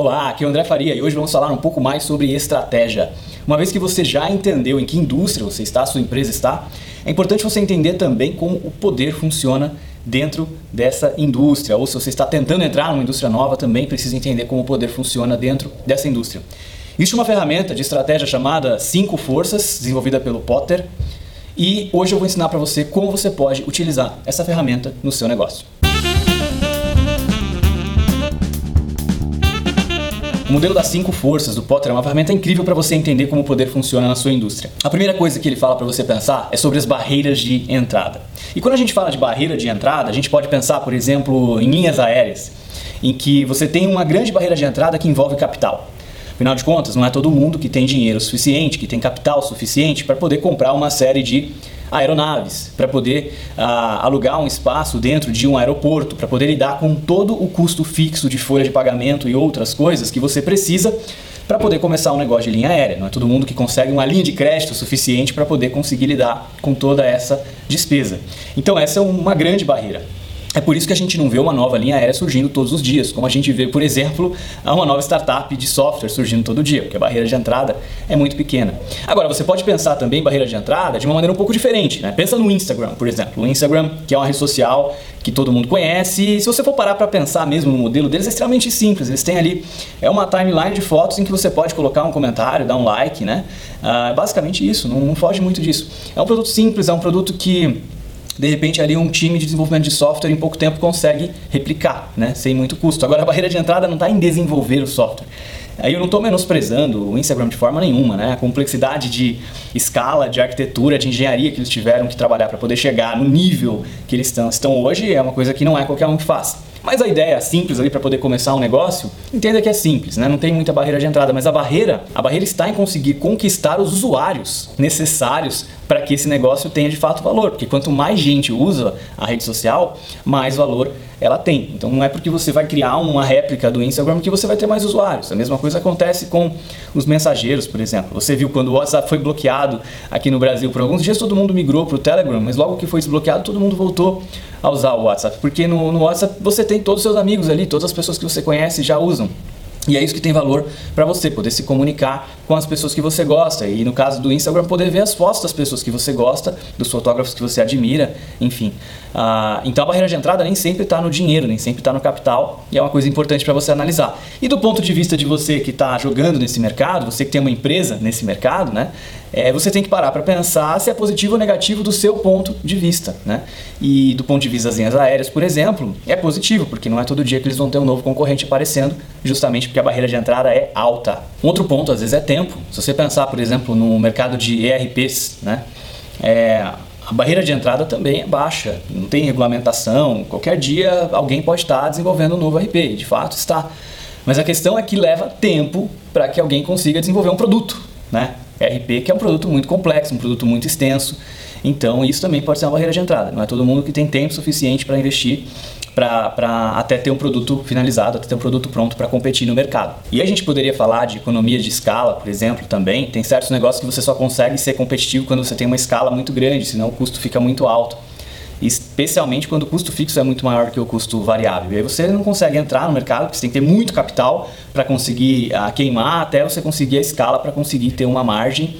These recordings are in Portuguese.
Olá, aqui é o André Faria e hoje vamos falar um pouco mais sobre estratégia. Uma vez que você já entendeu em que indústria você está, sua empresa está, é importante você entender também como o poder funciona dentro dessa indústria. Ou se você está tentando entrar numa indústria nova, também precisa entender como o poder funciona dentro dessa indústria. Existe uma ferramenta de estratégia chamada Cinco Forças, desenvolvida pelo Potter, e hoje eu vou ensinar para você como você pode utilizar essa ferramenta no seu negócio. O modelo das cinco forças do Potter é uma ferramenta incrível para você entender como o poder funciona na sua indústria. A primeira coisa que ele fala para você pensar é sobre as barreiras de entrada. E quando a gente fala de barreira de entrada, a gente pode pensar, por exemplo, em linhas aéreas, em que você tem uma grande barreira de entrada que envolve capital. Afinal de contas, não é todo mundo que tem dinheiro suficiente, que tem capital suficiente para poder comprar uma série de aeronaves, para poder ah, alugar um espaço dentro de um aeroporto, para poder lidar com todo o custo fixo de folha de pagamento e outras coisas que você precisa para poder começar um negócio de linha aérea. Não é todo mundo que consegue uma linha de crédito suficiente para poder conseguir lidar com toda essa despesa. Então, essa é uma grande barreira. É por isso que a gente não vê uma nova linha aérea surgindo todos os dias, como a gente vê, por exemplo, uma nova startup de software surgindo todo dia, porque a barreira de entrada é muito pequena. Agora, você pode pensar também barreira de entrada de uma maneira um pouco diferente. Né? Pensa no Instagram, por exemplo. O Instagram, que é uma rede social que todo mundo conhece, e se você for parar para pensar mesmo no modelo deles, é extremamente simples. Eles têm ali é uma timeline de fotos em que você pode colocar um comentário, dar um like, né? Ah, basicamente isso, não, não foge muito disso. É um produto simples, é um produto que de repente ali um time de desenvolvimento de software em pouco tempo consegue replicar, né, sem muito custo. Agora a barreira de entrada não está em desenvolver o software. Aí eu não estou menosprezando o Instagram de forma nenhuma, né? A complexidade de escala, de arquitetura, de engenharia que eles tiveram que trabalhar para poder chegar no nível que eles estão, estão hoje é uma coisa que não é qualquer um que faz. Mas a ideia simples ali para poder começar um negócio, entenda que é simples, né? Não tem muita barreira de entrada, mas a barreira, a barreira está em conseguir conquistar os usuários necessários para que esse negócio tenha de fato valor, porque quanto mais gente usa a rede social, mais valor ela tem. Então não é porque você vai criar uma réplica do Instagram que você vai ter mais usuários. A mesma coisa acontece com os mensageiros, por exemplo. Você viu quando o WhatsApp foi bloqueado aqui no Brasil por alguns dias, todo mundo migrou para o Telegram, mas logo que foi desbloqueado, todo mundo voltou a usar o WhatsApp, porque no, no WhatsApp você tem todos os seus amigos ali, todas as pessoas que você conhece já usam. E é isso que tem valor para você, poder se comunicar com as pessoas que você gosta. E no caso do Instagram, poder ver as fotos das pessoas que você gosta, dos fotógrafos que você admira, enfim. Ah, então a barreira de entrada nem sempre está no dinheiro, nem sempre está no capital, e é uma coisa importante para você analisar. E do ponto de vista de você que está jogando nesse mercado, você que tem uma empresa nesse mercado, né? É, você tem que parar para pensar se é positivo ou negativo do seu ponto de vista. Né? E do ponto de vista das linhas aéreas, por exemplo, é positivo, porque não é todo dia que eles vão ter um novo concorrente aparecendo, justamente porque a barreira de entrada é alta. Outro ponto, às vezes, é tempo. Se você pensar, por exemplo, no mercado de ERPs, né? É, a barreira de entrada também é baixa, não tem regulamentação. Qualquer dia alguém pode estar desenvolvendo um novo RP, de fato está. Mas a questão é que leva tempo para que alguém consiga desenvolver um produto, né? RP, que é um produto muito complexo, um produto muito extenso. Então, isso também pode ser uma barreira de entrada. Não é todo mundo que tem tempo suficiente para investir para até ter um produto finalizado, até ter um produto pronto para competir no mercado. E a gente poderia falar de economia de escala, por exemplo, também. Tem certos negócios que você só consegue ser competitivo quando você tem uma escala muito grande, senão o custo fica muito alto especialmente quando o custo fixo é muito maior que o custo variável. E aí você não consegue entrar no mercado, porque você tem que ter muito capital para conseguir uh, queimar até você conseguir a escala para conseguir ter uma margem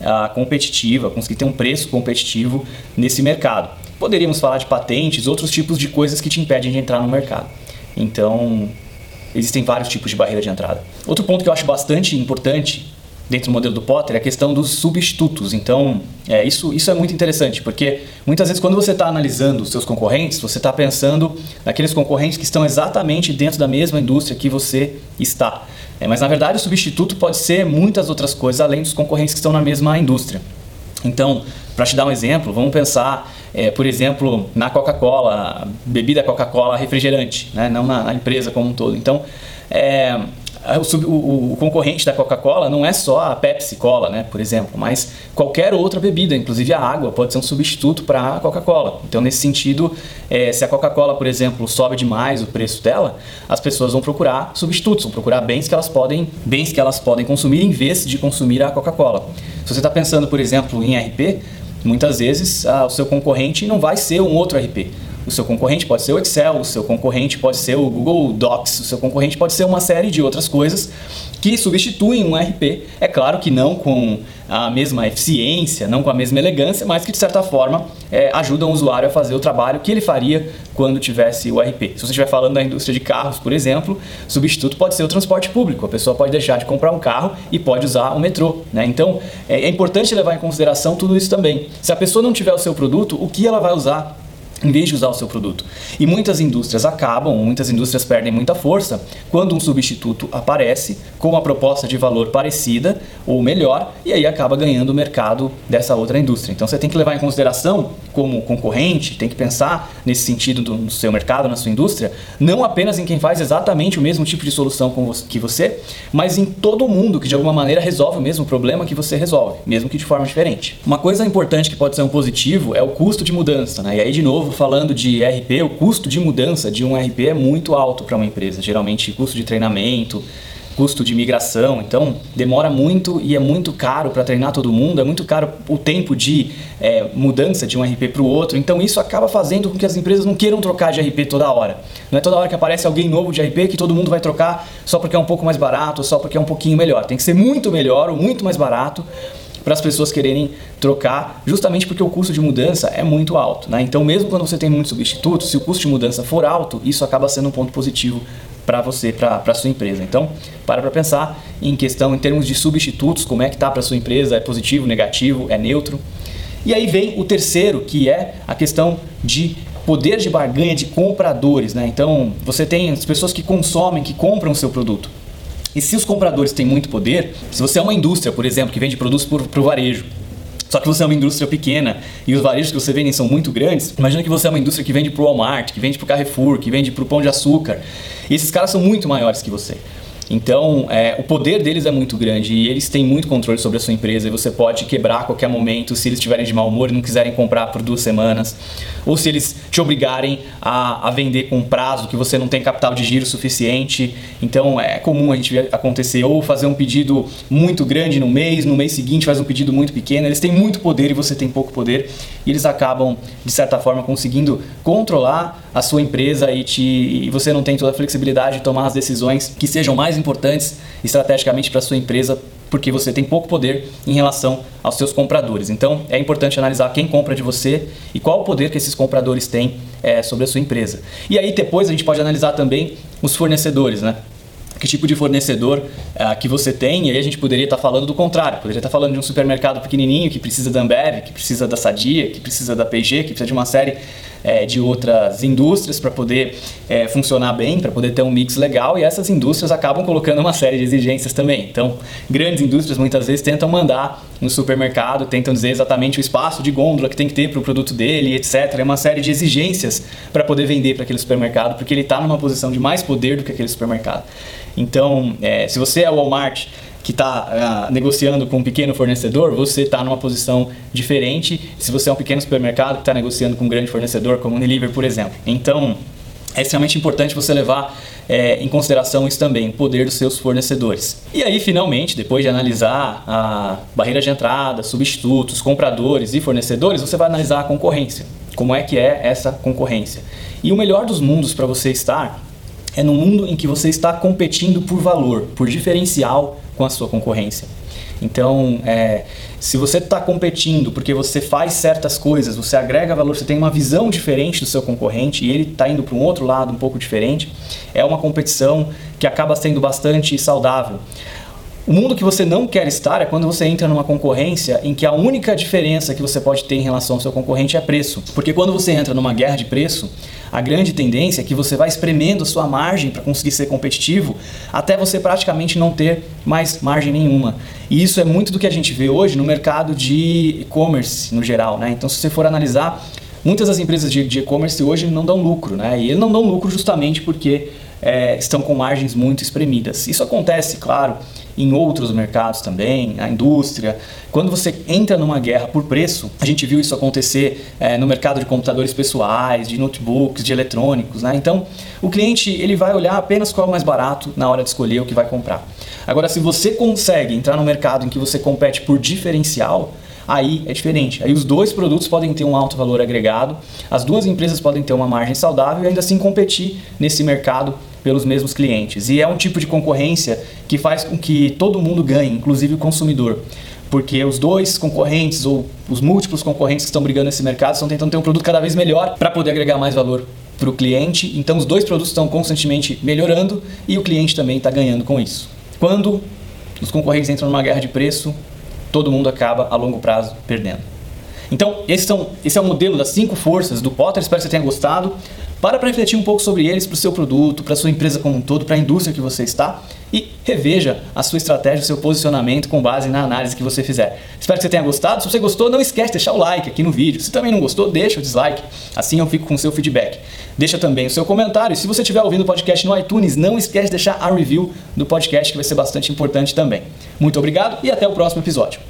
uh, competitiva, conseguir ter um preço competitivo nesse mercado. Poderíamos falar de patentes, outros tipos de coisas que te impedem de entrar no mercado. Então, existem vários tipos de barreira de entrada. Outro ponto que eu acho bastante importante dentro do modelo do Potter é a questão dos substitutos. Então, é, isso, isso é muito interessante, porque muitas vezes quando você está analisando os seus concorrentes, você está pensando naqueles concorrentes que estão exatamente dentro da mesma indústria que você está. É, mas na verdade o substituto pode ser muitas outras coisas além dos concorrentes que estão na mesma indústria. Então, para te dar um exemplo, vamos pensar, é, por exemplo, na Coca-Cola, bebida Coca-Cola refrigerante, né? não na, na, empresa como um todo. Então, é, o, o, o, concorrente da Coca-Cola não é só a Pepsi-Cola, né, por exemplo, mas qualquer outra bebida, inclusive a água, pode ser um substituto para a Coca-Cola. Então, nesse sentido, é, se a Coca-Cola, por exemplo, sobe demais o preço dela, as pessoas vão procurar substitutos, vão procurar bens que elas podem, bens que elas podem consumir em vez de consumir a Coca-Cola. Se você está pensando, por exemplo, em RP, muitas vezes ah, o seu concorrente não vai ser um outro RP O seu concorrente pode ser o Excel, o seu concorrente pode ser o Google Docs, o seu concorrente pode ser uma série de outras coisas que substituem um RP. É claro que não com a mesma eficiência, não com a mesma elegância, mas que de certa forma é, ajudam o usuário a fazer o trabalho que ele faria quando tivesse o RP. Se você estiver falando da indústria de carros, por exemplo, substituto pode ser o transporte público. A pessoa pode deixar de comprar um carro e pode usar o metrô. Né? Então é, é importante levar em consideração tudo isso também. Se a pessoa não tiver o seu produto, o que ela vai usar em vez de usar o seu produto. E muitas indústrias acabam, muitas indústrias perdem muita força quando um substituto aparece com uma proposta de valor parecida ou melhor e aí acaba ganhando o mercado dessa outra indústria. Então você tem que levar em consideração como concorrente, tem que pensar nesse sentido do, seu mercado, na sua indústria, não apenas em quem faz exatamente o mesmo tipo de solução que você, mas em todo mundo que de alguma maneira resolve o mesmo problema que você resolve, mesmo que de forma diferente. Uma coisa importante que pode ser um positivo é o custo de mudança, né? E aí de novo falando de RP, o custo de mudança de um RP é muito alto para uma empresa. Geralmente, custo de treinamento, custo de migração. Então, demora muito e é muito caro para treinar todo mundo, é muito caro o tempo de é, mudança de um RP para o outro. Então, isso acaba fazendo com que as empresas não queiram trocar de RP toda hora. Não é toda hora que aparece alguém novo de RP que todo mundo vai trocar só porque é um pouco mais barato, só porque é um pouquinho melhor. Tem que ser muito melhor ou muito mais barato para as pessoas quererem trocar, justamente porque o custo de mudança é muito alto. Né? Então, mesmo quando você tem muitos substitutos, se o custo de mudança for alto, isso acaba sendo um ponto positivo para você, para a sua empresa. Então, para para pensar em questão, em termos de substitutos, como é que está para sua empresa, é positivo, negativo, é neutro. E aí vem o terceiro, que é a questão de poder de barganha de compradores. Né? Então, você tem as pessoas que consomem, que compram o seu produto. E se os compradores têm muito poder, se você é uma indústria, por exemplo, que vende produtos para o varejo, só que você é uma indústria pequena e os varejos que você vende são muito grandes. Imagina que você é uma indústria que vende para o Walmart, que vende para o Carrefour, que vende para o Pão de Açúcar. E esses caras são muito maiores que você. Então, é, o poder deles é muito grande e eles têm muito controle sobre a sua empresa e você pode quebrar a qualquer momento se eles estiverem de mau humor e não quiserem comprar por duas semanas, ou se eles te obrigarem a, a vender com prazo que você não tem capital de giro suficiente. Então, é comum a gente ver acontecer ou fazer um pedido muito grande no mês, no mês seguinte faz um pedido muito pequeno. Eles têm muito poder e você tem pouco poder e eles acabam, de certa forma, conseguindo controlar a sua empresa e, te, e você não tem toda a flexibilidade de tomar as decisões que sejam mais importantes estrategicamente para sua empresa, porque você tem pouco poder em relação aos seus compradores. Então é importante analisar quem compra de você e qual o poder que esses compradores têm é, sobre a sua empresa. E aí depois a gente pode analisar também os fornecedores, né? que tipo de fornecedor uh, que você tem, e aí a gente poderia estar tá falando do contrário, poderia estar tá falando de um supermercado pequenininho que precisa da Ambev, que precisa da Sadia, que precisa da P&G, que precisa de uma série é, de outras indústrias para poder é, funcionar bem, para poder ter um mix legal e essas indústrias acabam colocando uma série de exigências também. Então, grandes indústrias muitas vezes tentam mandar no supermercado, tentam dizer exatamente o espaço de gôndola que tem que ter para o produto dele, etc. É uma série de exigências para poder vender para aquele supermercado, porque ele está numa posição de mais poder do que aquele supermercado. Então, é, se você é Walmart que está uh, ah, negociando com um pequeno fornecedor, você está numa posição diferente se você é um pequeno supermercado que está negociando com um grande fornecedor, como o Unilever, por exemplo. Então, é extremamente importante você levar é, em consideração isso também, o poder dos seus fornecedores. E aí, finalmente, depois de analisar a barreira de entrada, substitutos, compradores e fornecedores, você vai analisar a concorrência. Como é que é essa concorrência? E o melhor dos mundos para você estar é no mundo em que você está competindo por valor, por diferencial com a sua concorrência. Então, é, se você está competindo porque você faz certas coisas, você agrega valor, você tem uma visão diferente do seu concorrente e ele está indo para um outro lado um pouco diferente, é uma competição que acaba sendo bastante saudável. O mundo que você não quer estar é quando você entra numa concorrência em que a única diferença que você pode ter em relação ao seu concorrente é preço. Porque quando você entra numa guerra de preço, a grande tendência é que você vai espremendo sua margem para conseguir ser competitivo até você praticamente não ter mais margem nenhuma. E isso é muito do que a gente vê hoje no mercado de e-commerce no geral. Né? Então, se você for analisar, muitas das empresas de e-commerce hoje não dão lucro. Né? E eles não dão lucro justamente porque é, estão com margens muito espremidas. Isso acontece, claro, em outros mercados também, a indústria. Quando você entra numa guerra por preço, a gente viu isso acontecer é, no mercado de computadores pessoais, de notebooks, de eletrônicos. Né? Então, o cliente ele vai olhar apenas qual é o mais barato na hora de escolher o que vai comprar. Agora, se você consegue entrar no mercado em que você compete por diferencial, aí é diferente. Aí os dois produtos podem ter um alto valor agregado, as duas empresas podem ter uma margem saudável e ainda assim competir nesse mercado pelos mesmos clientes. E é um tipo de concorrência que faz com que todo mundo ganhe, inclusive o consumidor. Porque os dois concorrentes ou os múltiplos concorrentes que estão brigando nesse mercado estão tentando ter um produto cada vez melhor para poder agregar mais valor para o cliente. Então os dois produtos estão constantemente melhorando e o cliente também está ganhando com isso. Quando os concorrentes entram numa guerra de preço, todo mundo acaba a longo prazo perdendo. Então, esse, são, esse é o modelo das cinco forças do Potter. Espero que você tenha gostado. Para para refletir um pouco sobre eles, para o seu produto, para a sua empresa como um todo, para a indústria que você está e reveja a sua estratégia, o seu posicionamento com base na análise que você fizer. Espero que você tenha gostado. Se você gostou, não esquece de deixar o like aqui no vídeo. Se também não gostou, deixa o dislike. Assim eu fico com o seu feedback. Deixa também o seu comentário. Se você estiver ouvindo o podcast no iTunes, não esquece de deixar a review do podcast, que vai ser bastante importante também. Muito obrigado e até o próximo episódio.